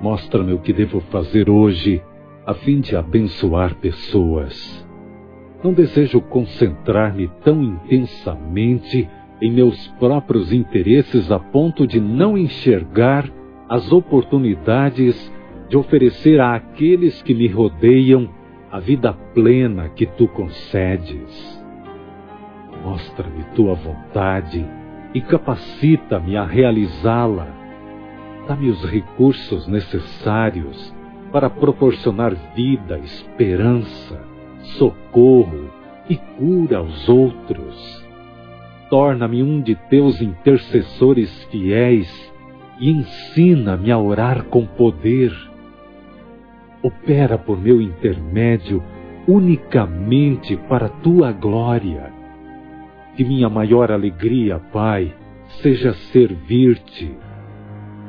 Mostra-me o que devo fazer hoje a fim de abençoar pessoas. Não desejo concentrar-me tão intensamente em meus próprios interesses a ponto de não enxergar as oportunidades de oferecer àqueles que me rodeiam a vida plena que tu concedes. Mostra-me tua vontade e capacita-me a realizá-la. Dá-me os recursos necessários para proporcionar vida, esperança, socorro e cura aos outros. Torna-me um de teus intercessores fiéis e ensina-me a orar com poder. Opera por meu intermédio unicamente para tua glória. Que minha maior alegria, Pai, seja servir-te.